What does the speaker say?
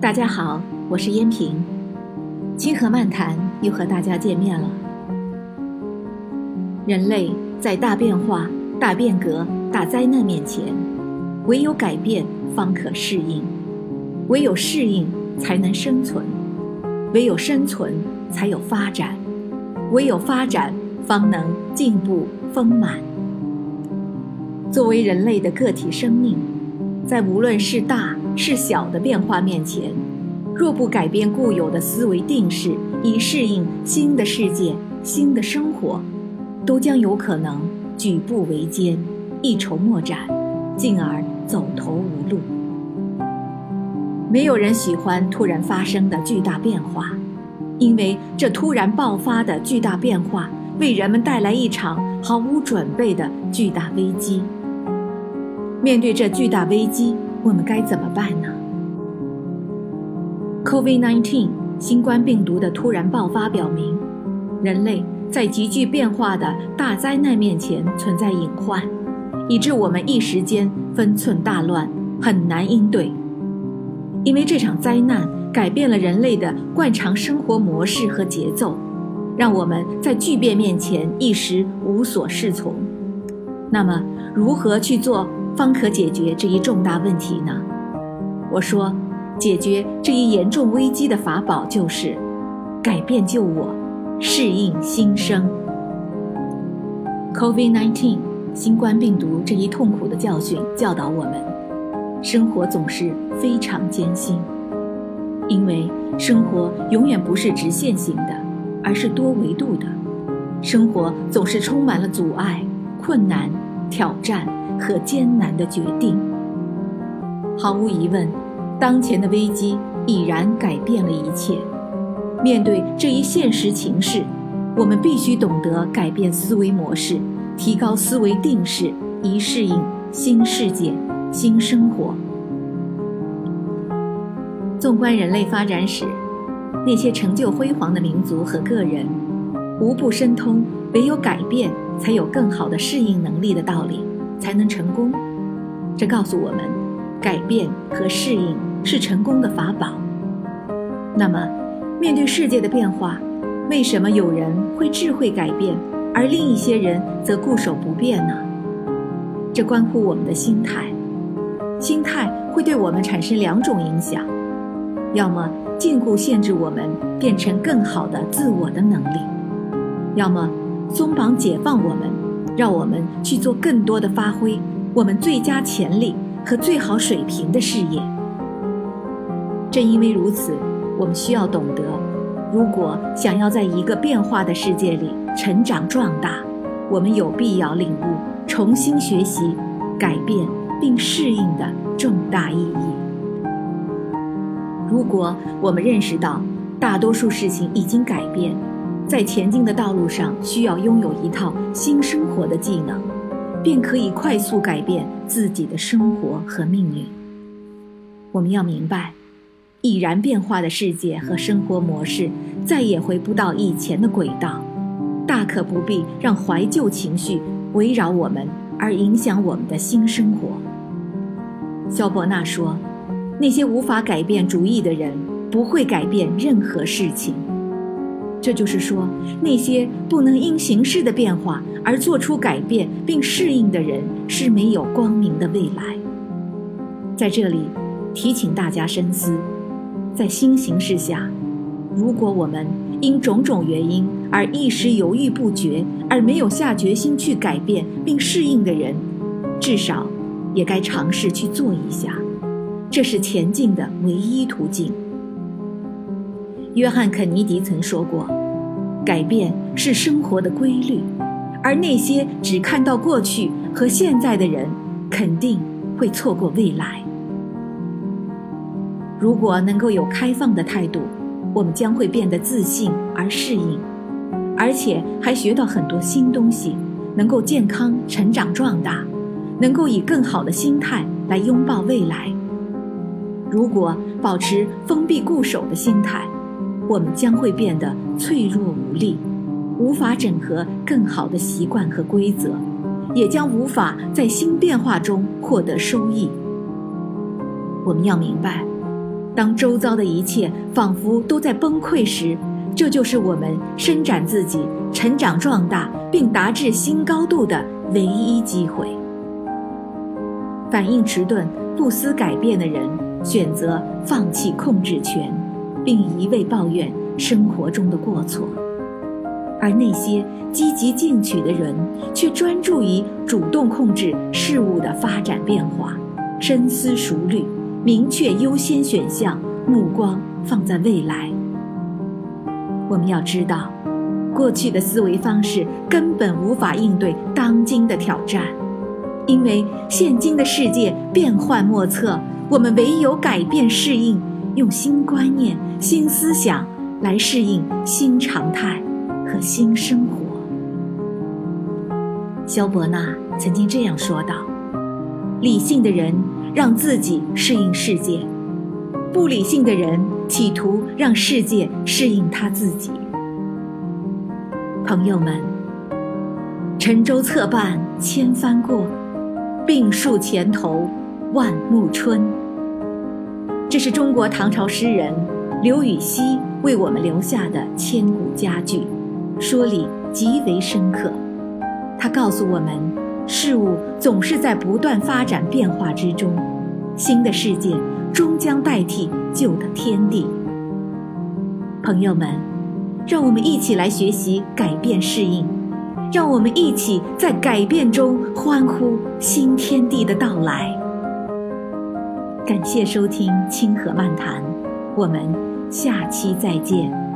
大家好，我是燕平，清河漫谈又和大家见面了。人类在大变化、大变革、大灾难面前，唯有改变方可适应，唯有适应才能生存，唯有生存才有发展，唯有发展方能进步丰满。作为人类的个体生命，在无论是大是小的变化面前，若不改变固有的思维定式，以适应新的世界、新的生活，都将有可能举步维艰、一筹莫展，进而走投无路。没有人喜欢突然发生的巨大变化，因为这突然爆发的巨大变化为人们带来一场毫无准备的巨大危机。面对这巨大危机，我们该怎么办呢？COVID-19 新冠病毒的突然爆发表明，人类在急剧变化的大灾难面前存在隐患，以致我们一时间分寸大乱，很难应对。因为这场灾难改变了人类的惯常生活模式和节奏，让我们在巨变面前一时无所适从。那么，如何去做？方可解决这一重大问题呢？我说，解决这一严重危机的法宝就是改变旧我，适应新生。COVID-19 新冠病毒这一痛苦的教训教导我们：生活总是非常艰辛，因为生活永远不是直线型的，而是多维度的。生活总是充满了阻碍、困难、挑战。和艰难的决定。毫无疑问，当前的危机已然改变了一切。面对这一现实情势，我们必须懂得改变思维模式，提高思维定势，以适应新世界、新生活。纵观人类发展史，那些成就辉煌的民族和个人，无不深通唯有改变才有更好的适应能力的道理。才能成功，这告诉我们，改变和适应是成功的法宝。那么，面对世界的变化，为什么有人会智慧改变，而另一些人则固守不变呢？这关乎我们的心态。心态会对我们产生两种影响：要么禁锢限制我们变成更好的自我的能力，要么松绑解放我们。让我们去做更多的发挥我们最佳潜力和最好水平的事业。正因为如此，我们需要懂得，如果想要在一个变化的世界里成长壮大，我们有必要领悟重新学习、改变并适应的重大意义。如果我们认识到大多数事情已经改变，在前进的道路上，需要拥有一套新生活的技能，便可以快速改变自己的生活和命运。我们要明白，已然变化的世界和生活模式再也回不到以前的轨道，大可不必让怀旧情绪围绕我们而影响我们的新生活。肖伯纳说：“那些无法改变主意的人，不会改变任何事情。”这就是说，那些不能因形势的变化而做出改变并适应的人，是没有光明的未来。在这里，提醒大家深思：在新形势下，如果我们因种种原因而一时犹豫不决，而没有下决心去改变并适应的人，至少也该尝试去做一下。这是前进的唯一途径。约翰·肯尼迪曾说过：“改变是生活的规律，而那些只看到过去和现在的人，肯定会错过未来。如果能够有开放的态度，我们将会变得自信而适应，而且还学到很多新东西，能够健康成长壮大，能够以更好的心态来拥抱未来。如果保持封闭固守的心态，我们将会变得脆弱无力，无法整合更好的习惯和规则，也将无法在新变化中获得收益。我们要明白，当周遭的一切仿佛都在崩溃时，这就是我们伸展自己、成长壮大并达至新高度的唯一机会。反应迟钝、不思改变的人，选择放弃控制权，并一味抱怨生活中的过错；而那些积极进取的人，却专注于主动控制事物的发展变化，深思熟虑。明确优先选项，目光放在未来。我们要知道，过去的思维方式根本无法应对当今的挑战，因为现今的世界变幻莫测。我们唯有改变、适应，用新观念、新思想来适应新常态和新生活。肖伯纳曾经这样说道：“理性的人。”让自己适应世界，不理性的人企图让世界适应他自己。朋友们，沉舟侧畔千帆过，病树前头万木春。这是中国唐朝诗人刘禹锡为我们留下的千古佳句，说理极为深刻。他告诉我们。事物总是在不断发展变化之中，新的世界终将代替旧的天地。朋友们，让我们一起来学习改变适应，让我们一起在改变中欢呼新天地的到来。感谢收听清河漫谈，我们下期再见。